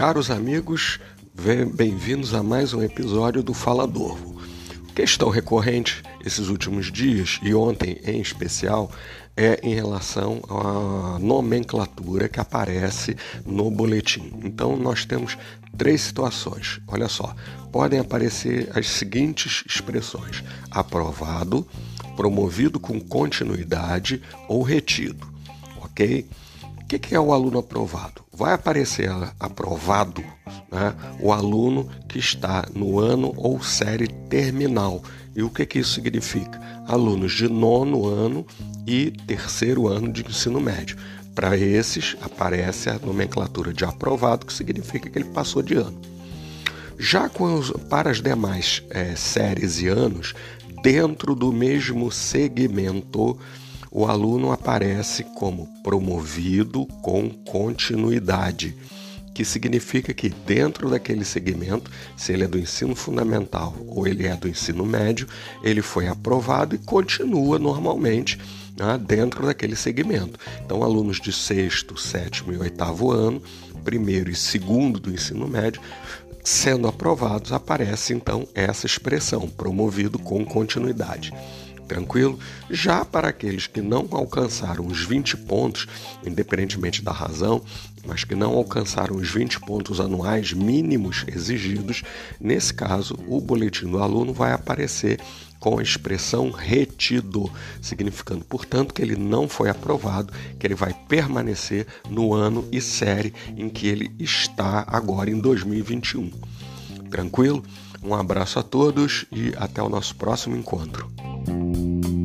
Caros amigos, bem-vindos a mais um episódio do Falador. Questão recorrente esses últimos dias e ontem em especial é em relação à nomenclatura que aparece no boletim. Então nós temos três situações. Olha só, podem aparecer as seguintes expressões: aprovado, promovido com continuidade ou retido. Ok? O que é o aluno aprovado? Vai aparecer aprovado né, o aluno que está no ano ou série terminal. E o que, que isso significa? Alunos de nono ano e terceiro ano de ensino médio. Para esses, aparece a nomenclatura de aprovado, que significa que ele passou de ano. Já os, para as demais é, séries e anos, dentro do mesmo segmento, o aluno aparece como promovido com continuidade, que significa que dentro daquele segmento, se ele é do ensino fundamental ou ele é do ensino médio, ele foi aprovado e continua normalmente né, dentro daquele segmento. Então, alunos de sexto, sétimo e oitavo ano, primeiro e segundo do ensino médio, sendo aprovados, aparece então essa expressão, promovido com continuidade tranquilo. Já para aqueles que não alcançaram os 20 pontos, independentemente da razão, mas que não alcançaram os 20 pontos anuais mínimos exigidos, nesse caso, o boletim do aluno vai aparecer com a expressão retido, significando, portanto, que ele não foi aprovado, que ele vai permanecer no ano e série em que ele está agora em 2021. Tranquilo? Um abraço a todos e até o nosso próximo encontro. Música